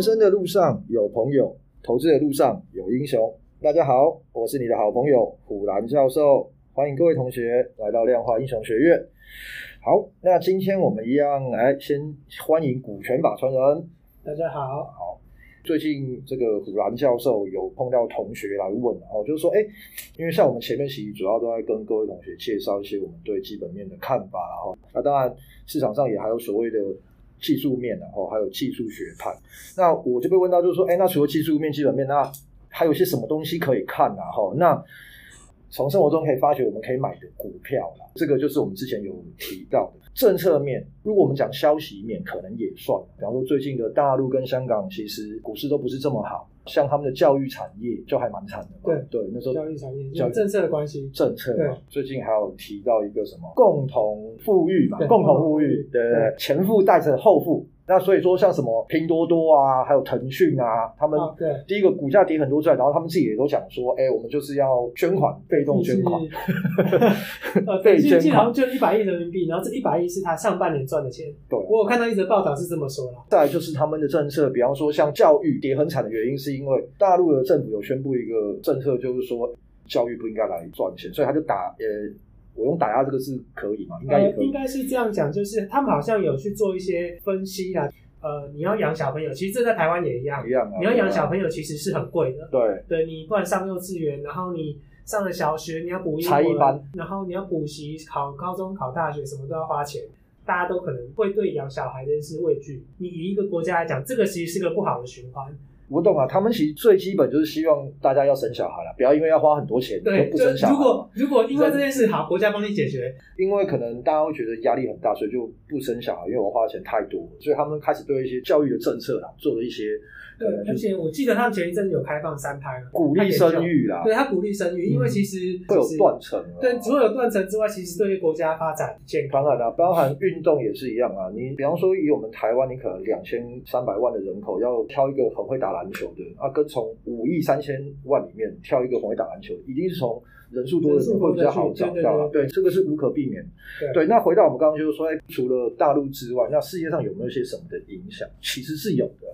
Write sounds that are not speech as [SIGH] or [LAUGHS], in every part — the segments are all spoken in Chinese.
人生的路上有朋友，投资的路上有英雄。大家好，我是你的好朋友虎兰教授，欢迎各位同学来到量化英雄学院。好，那今天我们一样来先欢迎股权法传人。大家好，好。最近这个虎兰教授有碰到同学来问，然后就是说，哎，因为像我们前面其实主要都在跟各位同学介绍一些我们对基本面的看法，然后那当然市场上也还有所谓的。技术面，然后还有技术学派，那我就被问到，就是说，哎，那除了技术面、基本面，那还有些什么东西可以看啊？哈，那从生活中可以发觉，我们可以买的股票啦，这个就是我们之前有提到的。政策面，如果我们讲消息面，可能也算。比方说，最近的大陆跟香港，其实股市都不是这么好，像他们的教育产业就还蛮惨的。对对，那时候教育产业有政策的关系，政策嘛。最近还有提到一个什么共同富裕嘛，共同富裕，对对对，前富带着后富。那所以说，像什么拼多多啊，还有腾讯啊，他们第一个股价跌很多出来，然后他们自己也都讲说，哎，我们就是要捐款，被动捐款。[LAUGHS] 呃，对，最近好像就一百亿人民币，然后这一百亿是他上半年赚的钱。对，我有看到一则报道是这么说的。再来就是他们的政策，比方说像教育跌很惨的原因，是因为大陆的政府有宣布一个政策，就是说教育不应该来赚钱，所以他就打呃。我用打压这个是可以吗？应该也可以。应该是这样讲，就是他们好像有去做一些分析啦。呃，你要养小朋友，其实这在台湾也一样。一样啊。你要养小朋友，其实是很贵的。对。对，你不管上幼稚园，然后你上了小学，你要补英文班，然后你要补习，考高中、考大学，什么都要花钱。大家都可能会对养小孩这件事畏惧。你以一个国家来讲，这个其实是个不好的循环。我懂啊，他们其实最基本就是希望大家要生小孩了，不要因为要花很多钱对，就不生小孩。如果如果因为这件事好，国家帮你解决，因为可能大家会觉得压力很大，所以就不生小孩，因为我花的钱太多，所以他们开始对一些教育的政策啊做了一些。对，而且我记得他们前一阵子有开放三胎，鼓励生育啦。对，他鼓励生育，因为其实会有断层。对，除了有断层之外，其实对于国家发展健康。当然啦，包含运动也是一样啊。你比方说以我们台湾，你可能两千三百万的人口，要挑一个很会打篮球的啊，跟从五亿三千万里面挑一个很会打篮球，一定是从人数多的人会比较好找到。对，这个是无可避免。对，那回到我们刚刚就是说，哎，除了大陆之外，那世界上有没有一些什么的影响？其实是有的。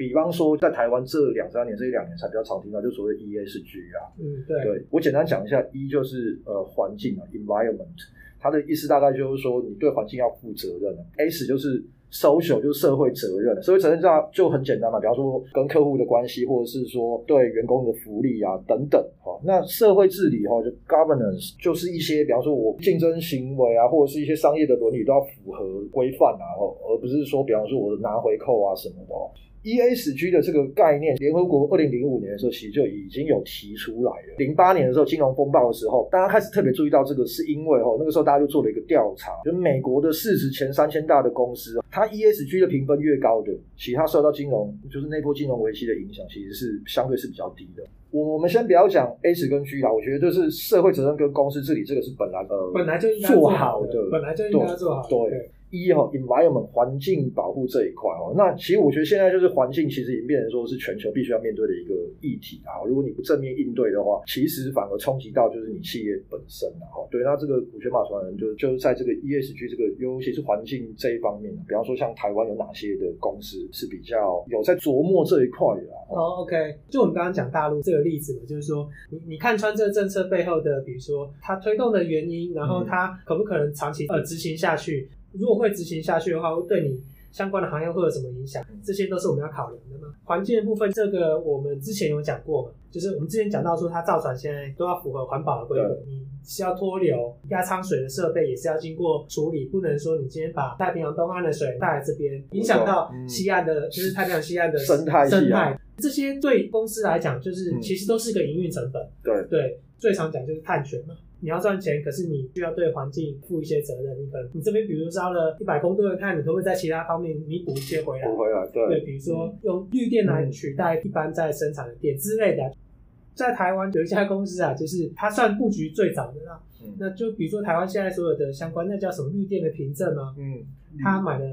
比方说，在台湾这两三年，这一两年才比较常听到，就所谓 ESG 啊。嗯，对。对，我简单讲一下，E 就是呃环境啊，environment，它的意思大概就是说你对环境要负责任。S 就是 social，就是社会责任。社会责任这样就很简单嘛，比方说跟客户的关系，或者是说对员工的福利啊等等。哈，那社会治理哈，就 governance 就是一些，比方说我竞争行为啊，或者是一些商业的伦理都要符合规范啊，而不是说，比方说我拿回扣啊什么的。ESG 的这个概念，联合国二零零五年的时候其实就已经有提出来了。零八年的时候金融风暴的时候，大家开始特别注意到这个，是因为哦那个时候大家就做了一个调查，就美国的市值前三千大的公司，它 ESG 的评分越高的，其实它受到金融就是那波金融危机的影响，其实是相对是比较低的。我我们先不要讲 S 跟 G 啦，我觉得就是社会责任跟公司治理这个是本来呃本来就应该做好的，本来就应该做好的，对。对一哈，environment 环境保护这一块哦，那其实我觉得现在就是环境，其实已经变成说是全球必须要面对的一个议题啊。如果你不正面应对的话，其实反而冲击到就是你企业本身了哈。对，那这个股权法传人就就是在这个 ESG 这个，尤其是环境这一方面，比方说像台湾有哪些的公司是比较有在琢磨这一块的啊？哦，OK，就我们刚刚讲大陆这个例子嘛，就是说你你看穿这个政策背后的，比如说它推动的原因，然后它可不可能长期呃执行下去？如果会执行下去的话，会对你相关的行业会有什么影响？这些都是我们要考量的嘛。环境的部分，这个我们之前有讲过嘛，就是我们之前讲到说，它造船现在都要符合环保的规格，你是要脱硫、压舱水的设备也是要经过处理，不能说你今天把太平洋东岸的水带来这边，影响到西岸的，就是太平洋西岸的生态生态。这些对公司来讲，就是其实都是个营运成本。对对，最常讲就是碳权嘛。你要赚钱，可是你需要对环境负一些责任。你可能你这边比如烧了一百公吨的碳，你可不可以在其他方面弥补一些回来？补回来，对。对，比如说用绿电来取代一般在生产的电之类的。在台湾有一家公司啊，就是它算布局最早的啦。嗯。那就比如说台湾现在所有的相关，那叫什么绿电的凭证啊？嗯。他买的。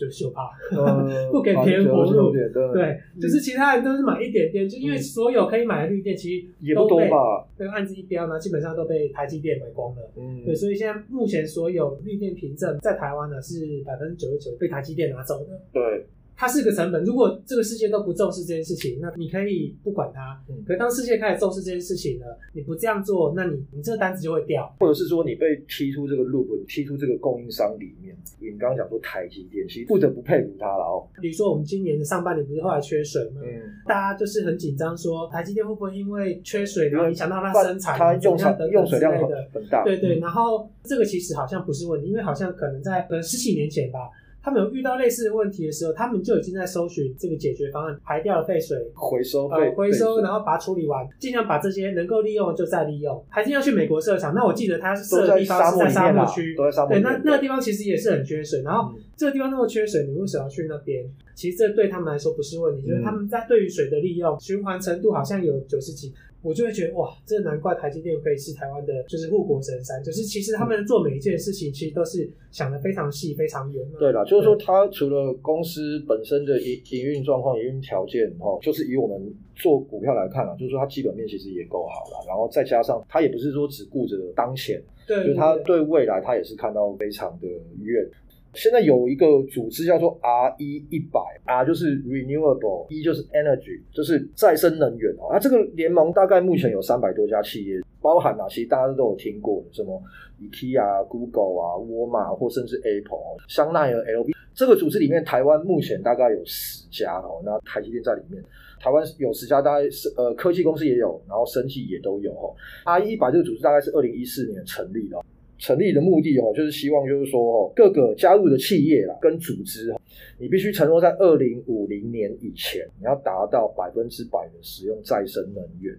就秀怕，[LAUGHS] 不给别人活路。对，就是其他人都是买一点点，就因为所有可以买的绿电其实也都被那个案子一标呢，基本上都被台积电买光了。嗯，对，所以现在目前所有绿电凭证在台湾呢是百分之九十九被台积电拿走的。对，它是个成本。如果这个世界都不重视这件事情，那你可以不管它。嗯。可是当世界开始重视这件事情了，你不这样做，那你你这个单子就会掉，或者是说你被踢出这个 loop，你踢出这个供应商里面。你刚刚讲说台积电，其实不得不佩服它了哦。比如说我们今年的上半年不是后来缺水吗？嗯。大家就是很紧张，说台积电会不会因为缺水，然后影响到它生产？它用上用水量很很大。对对，然后这个其实好像不是问题，因为好像可能在呃十几年前吧。他们有遇到类似的问题的时候，他们就已经在搜寻这个解决方案，排掉了废水，回收呃回收，然后把它处理完，尽量把这些能够利用就再利用。还是要去美国设厂，那我记得他设的地方是在沙漠区，对，那那个地方其实也是很缺水。然后这个地方那么缺水，你为什么要去那边？其实这对他们来说不是问题，就是他们在对于水的利用循环程度好像有九十几。我就会觉得哇，这难怪台积电可以是台湾的，就是护国神山。就是其实他们做每一件事情，其实都是想的非常细、非常远。对了，就是说，它除了公司本身的营营运状况、营运条件，哦，就是以我们做股票来看啊，就是说它基本面其实也够好了。然后再加上它也不是说只顾着当前，对，就它对未来，它也是看到非常的远。现在有一个组织叫做 RE 一百，R 就是 Renewable，E 就是 Energy，就是再生能源哦。那这个联盟大概目前有三百多家企业，包含哪些？大家都有听过什么 IKEA、Google 啊、沃尔玛或甚至 Apple、香奈儿、LV。这个组织里面，台湾目前大概有十家哦。那台积电在里面，台湾有十家，大概是呃科技公司也有，然后生技也都有哦。RE 一百这个组织大概是二零一四年成立的。成立的目的哦，就是希望就是说哦，各个加入的企业啦跟组织，你必须承诺在二零五零年以前，你要达到百分之百的使用再生能源。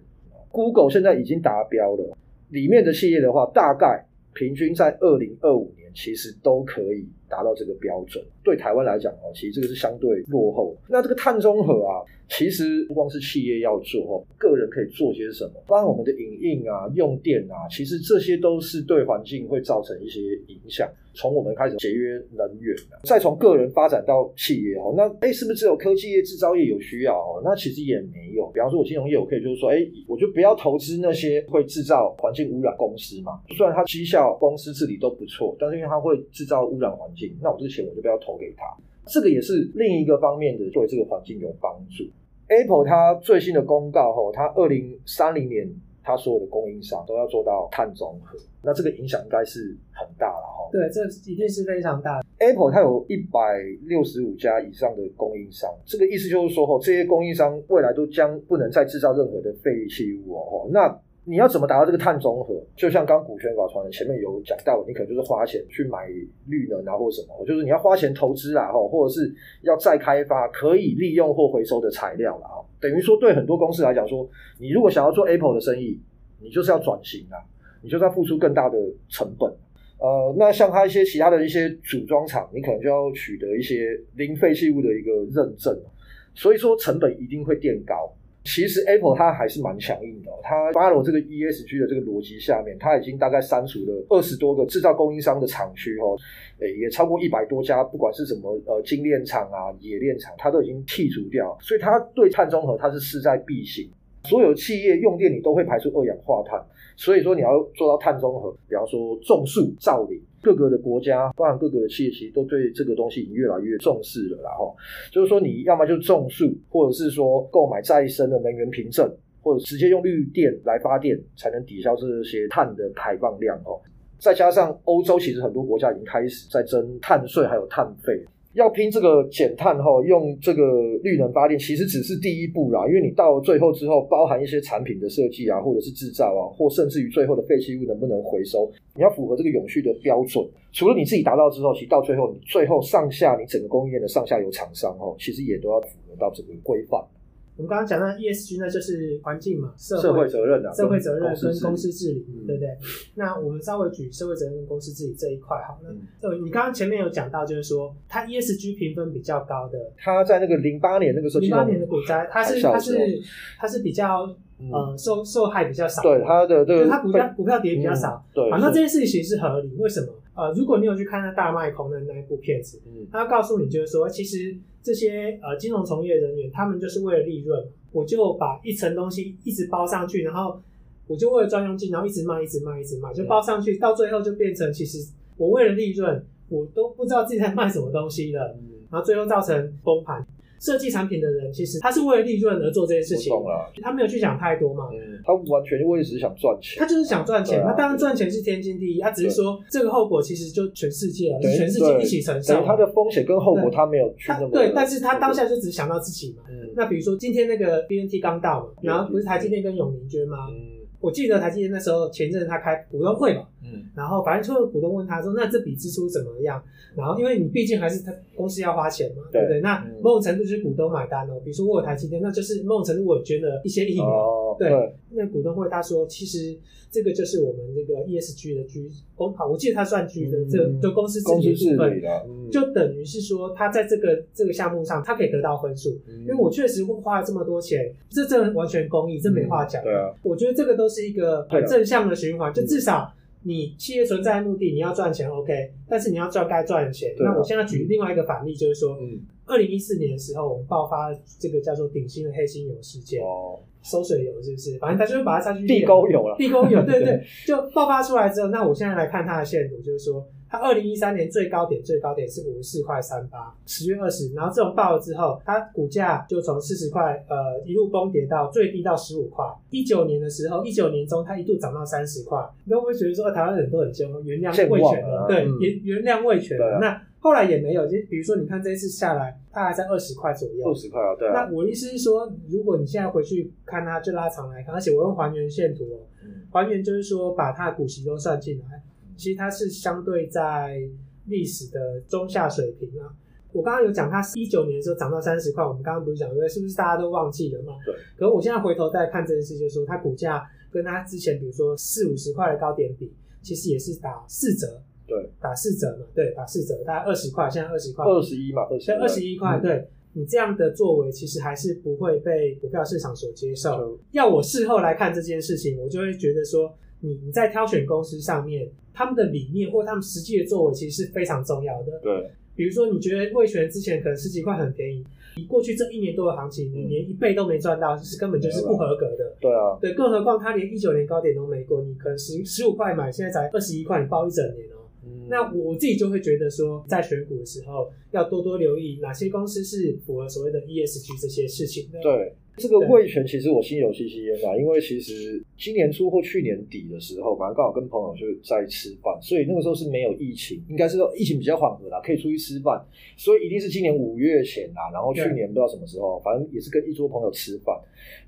Google 现在已经达标了，里面的企业的话，大概平均在二零二五年其实都可以达到这个标准。对台湾来讲哦，其实这个是相对落后。那这个碳中和啊。其实不光是企业要做哦，个人可以做些什么？包括我们的影印啊、用电啊，其实这些都是对环境会造成一些影响。从我们开始节约能源，再从个人发展到企业哦，那哎，是不是只有科技业、制造业有需要哦？那其实也没有。比方说，我金融业，我可以就是说，哎，我就不要投资那些会制造环境污染公司嘛。虽然它绩效、公司治理都不错，但是因为它会制造污染环境，那我这钱我就不要投给他。这个也是另一个方面的，对这个环境有帮助。Apple 它最新的公告吼，它二零三零年它所有的供应商都要做到碳中和，那这个影响应该是很大了哈。对，这一定是非常大的。Apple 它有一百六十五家以上的供应商，这个意思就是说吼，这些供应商未来都将不能再制造任何的废弃物哦。那你要怎么达到这个碳中和？就像刚股权法传前面有讲到，你可能就是花钱去买绿能啊，或者什么，就是你要花钱投资啊，或者是要再开发可以利用或回收的材料了啊。等于说，对很多公司来讲，说你如果想要做 Apple 的生意，你就是要转型啊，你就是要付出更大的成本。呃，那像它一些其他的一些组装厂，你可能就要取得一些零废弃物的一个认证，所以说成本一定会变高。其实 Apple 它还是蛮强硬的，它 follow 这个 ESG 的这个逻辑下面，它已经大概删除了二十多个制造供应商的厂区哦，诶，也超过一百多家，不管是什么呃精炼厂啊、冶炼厂，它都已经剔除掉，所以它对碳中和它是势在必行。所有企业用电你都会排出二氧化碳，所以说你要做到碳中和，比方说种树造林。各个的国家，包含各个的企业，其实都对这个东西已经越来越重视了。然后就是说，你要么就种树，或者是说购买再生的能源凭证，或者直接用绿电来发电，才能抵消这些碳的排放量。哦，再加上欧洲，其实很多国家已经开始在征碳税，还有碳费。要拼这个减碳哈，用这个绿能发电，其实只是第一步啦。因为你到最后之后，包含一些产品的设计啊，或者是制造啊，或甚至于最后的废弃物能不能回收，你要符合这个永续的标准。除了你自己达到之后，其实到最后，你最后上下你整个供应链的上下游厂商哈，其实也都要符合到这个规范。我们刚刚讲到 ESG 呢，就是环境嘛，社会，社会责任的，社会责任跟公司治理，对不对？那我们稍微举社会责任跟公司治理这一块好了。那你刚刚前面有讲到，就是说它 ESG 评分比较高的，它在那个零八年那个时候，零八年的股灾，它是它是它是比较呃受受害比较少，对它的这个它股票股票跌比较少，对，那这件事情是合理，为什么？呃，如果你有去看那大卖空的那一部片子，嗯，他告诉你就是说，其实这些呃金融从业人员，他们就是为了利润，我就把一层东西一直包上去，然后我就为了专用金，然后一直卖，一直卖，一直卖，就包上去，到最后就变成其实我为了利润，我都不知道自己在卖什么东西了。然后最后造成崩盘。设计产品的人其实他是为了利润而做这件事情，他没有去想太多嘛。嗯，他完全为了只是想赚钱，他就是想赚钱。那当然赚钱是天经地义，他只是说这个后果其实就全世界了，全世界一起承受。他的风险跟后果他没有去那么对，但是他当下就只想到自己嘛。那比如说今天那个 BNT 刚到嘛，然后不是台积电跟永明捐吗？我记得台积电那时候前阵他开股东会嘛，嗯，然后反正所有股东问他说，那这笔支出怎么样？然后因为你毕竟还是他公司要花钱嘛，对不对？那某种程度就是股东买单哦。比如说我有台积电，那就是某种程度我捐了一些疫苗，对。那股东会他说，其实这个就是我们那个 ESG 的 G 公好，我记得他算 G 的，这就公司自己的部分，就等于是说他在这个这个项目上他可以得到分数，因为我确实会花了这么多钱，这这完全公益，这没话讲。对啊，我觉得这个都是一个很正向的循环，就至少。你企业存在的目的，你要赚钱，OK，但是你要赚该赚的钱。那我现在举另外一个反例，就是说，二零一四年的时候，我们爆发这个叫做顶新的黑心油事件，哦，收水油是不是？反正他就是把它插进去，地沟油了，地沟油，对对 [LAUGHS] 对，就爆发出来之后，那我现在来看它的线图，就是说。它二零一三年最高点，最高点是五十四块三八，十月二十，然后这种爆了之后，它股价就从四十块，呃，一路崩跌到最低到十五块。一九年的时候，一九年中它一度涨到三十块，你会不会觉得说台湾人都很凶，原谅味全了？对，原原谅味全了。那后来也没有，就比如说你看这一次下来，它还在二十块左右，二十块啊，对啊。那我意思是说，如果你现在回去看它，就拉长来看，而且我用还原线图哦，还原就是说把它的股息都算进来。其实它是相对在历史的中下水平啊。我刚刚有讲，它一九年的时候涨到三十块，我们刚刚不是讲，对，是不是大家都忘记了嘛？对。可是我现在回头再看这件事，就是说它股价跟它之前比如说四五十块的高点比，其实也是打四折。对。打四折嘛，对，打四折，大概二十块，现在二十块。二十一嘛，二十。二十一块，对。你这样的作为，其实还是不会被股票市场所接受。要我事后来看这件事情，我就会觉得说。你你在挑选公司上面，他们的理念或他们实际的作为，其实是非常重要的。对，比如说你觉得味全之前可能十几块很便宜，你过去这一年多的行情，你连一倍都没赚到，就是根本就是不合格的。对啊，对，更何况他连一九年高点都没过，你可能十十五块买，现在才二十一块，你包一整年哦。嗯，那我自己就会觉得说，在选股的时候要多多留意哪些公司是符合所谓的 ESG 这些事情的。对。这个味全其实我心有戚戚焉啊，因为其实今年初或去年底的时候，反正刚好跟朋友就在吃饭，所以那个时候是没有疫情，应该是说疫情比较缓和啦，可以出去吃饭，所以一定是今年五月前啦。然后去年不知道什么时候，反正也是跟一桌朋友吃饭，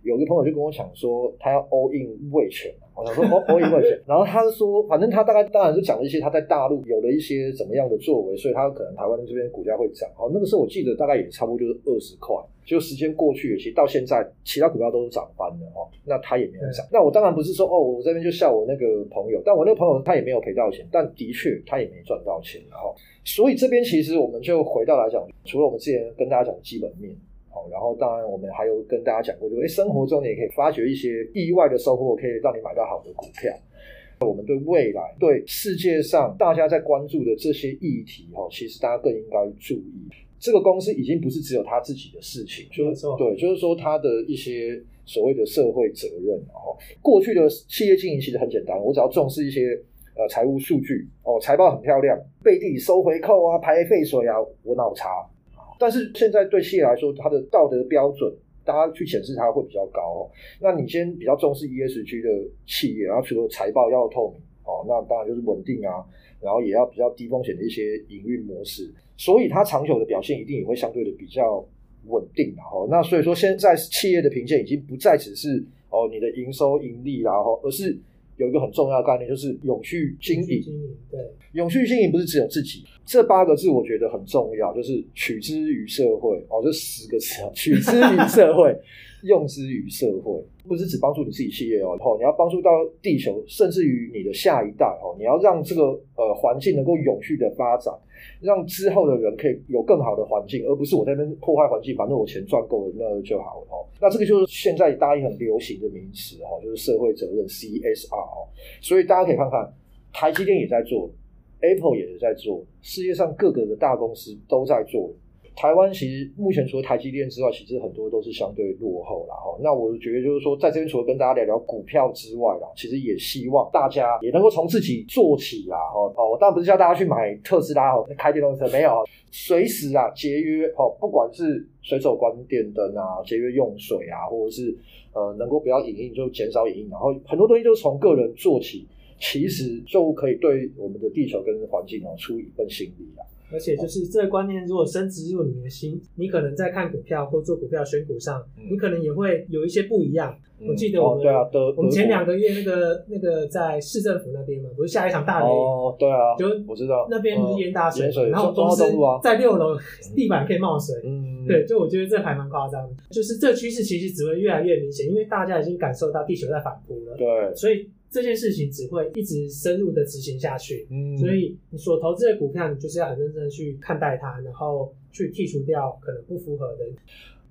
有个朋友就跟我讲说他要 all in 味全，我想说 all in 味全，然后他就说，反正他大概当然是讲了一些他在大陆有了一些怎么样的作为，所以他可能台湾这边股价会涨。哦，那个时候我记得大概也差不多就是二十块。就时间过去，其实到现在，其他股票都是涨翻的哦。那他也没有涨。那我当然不是说哦，我这边就笑我那个朋友，但我那个朋友他也没有赔到钱，但的确他也没赚到钱。然后，所以这边其实我们就回到来讲，除了我们之前跟大家讲基本面，好，然后当然我们还有跟大家讲过，就诶生活中你也可以发掘一些意外的收获，可以让你买到好的股票。我们对未来，对世界上大家在关注的这些议题，哈，其实大家更应该注意。这个公司已经不是只有他自己的事情，就错对，就是说他的一些所谓的社会责任。然后过去的企业经营其实很简单，我只要重视一些呃财务数据哦，财报很漂亮，背地里收回扣啊，排废水啊，我脑残。但是现在对企业来说，它的道德标准，大家去显示它会比较高哦。那你先比较重视 ESG 的企业，然后除了财报要透明哦，那当然就是稳定啊，然后也要比较低风险的一些营运模式。所以它长久的表现一定也会相对的比较稳定，然后那所以说现在企业的评鉴已经不再只是哦你的营收盈利，然后而是有一个很重要的概念，就是永续经营。对，永续经营不是只有自己，这八个字我觉得很重要，就是取之于社会哦，这十个词啊，取之于社会，[LAUGHS] 用之于社会，不是只帮助你自己企业哦，然后你要帮助到地球，甚至于你的下一代哦，你要让这个呃环境能够永续的发展。让之后的人可以有更好的环境，而不是我在那边破坏环境，反正我钱赚够了那就好了哦。那这个就是现在大家也很流行的名词哦，就是社会责任 CSR 哦。所以大家可以看看，台积电也在做，Apple 也是在做，世界上各个的大公司都在做。台湾其实目前除了台积电之外，其实很多都是相对落后啦。哈。那我觉得就是说，在这边除了跟大家聊聊股票之外啦，其实也希望大家也能够从自己做起啦。哈哦，当然不是叫大家去买特斯拉哦，开电动车没有，随时啊节约哦，不管是随手关电灯啊，节约用水啊，或者是呃能够不要影印就减少影印，然后很多东西都是从个人做起，其实就可以对我们的地球跟环境哦出一份心力啊。而且就是这个观念，如果深植入你的心，你可能在看股票或做股票选股上，你可能也会有一些不一样。我记得我们对啊，我们前两个月那个那个在市政府那边嘛，不是下一场大雨哦，对啊，就我知道。那边不是淹大水，水然后公司在六楼地板可以冒水，嗯，对，就我觉得这还蛮夸张的。就是这趋势其实只会越来越明显，因为大家已经感受到地球在反扑了，对，所以。这件事情只会一直深入的执行下去，嗯，所以你所投资的股票，你就是要很认真的去看待它，然后去剔除掉可能不符合的。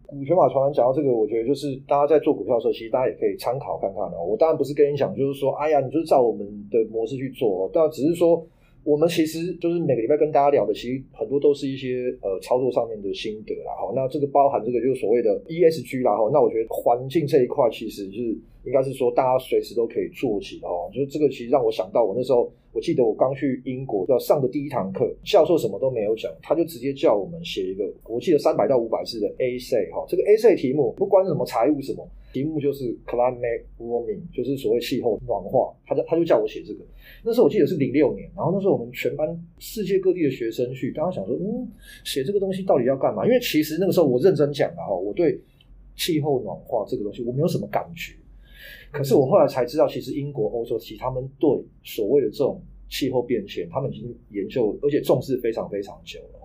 股权法传讲到这个，我觉得就是大家在做股票的时候，其实大家也可以参考看看哦。我当然不是跟你讲，就是说，哎呀，你就是照我们的模式去做，但只是说。我们其实就是每个礼拜跟大家聊的，其实很多都是一些呃操作上面的心得啦。哈，那这个包含这个就是所谓的 ESG 啦。哈，那我觉得环境这一块其实是应该是说大家随时都可以做起的哈。就是这个其实让我想到我那时候，我记得我刚去英国要上的第一堂课，教授什么都没有讲，他就直接叫我们写一个，我记得三百到五百字的 A C 哈。这个 A C 题目不管什么财务什么。题目就是 climate warming，就是所谓气候暖化。他就他就叫我写这个。那时候我记得是零六年，然后那时候我们全班世界各地的学生去，大家想说，嗯，写这个东西到底要干嘛？因为其实那个时候我认真讲了哈，我对气候暖化这个东西我没有什么感觉。可是我后来才知道，其实英国、欧洲其实他们对所谓的这种气候变迁，他们已经研究而且重视非常非常久了。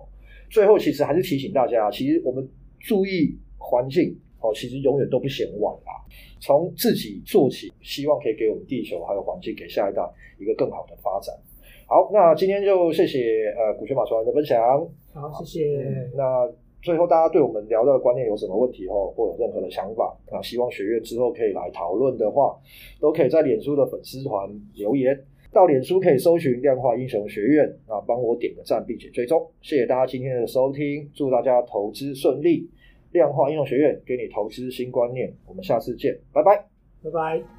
最后其实还是提醒大家，其实我们注意环境。哦，其实永远都不嫌晚啊！从自己做起，希望可以给我们地球还有环境，给下一代一个更好的发展。好，那今天就谢谢呃股权法传人的分享。好，谢谢。嗯，那最后大家对我们聊到的观念有什么问题哦，或有任何的想法，那希望学院之后可以来讨论的话，都可以在脸书的粉丝团留言。到脸书可以搜寻量化英雄学院啊，帮我点个赞，并且追踪。谢谢大家今天的收听，祝大家投资顺利。量化应用学院给你投资新观念，我们下次见，拜拜，拜拜。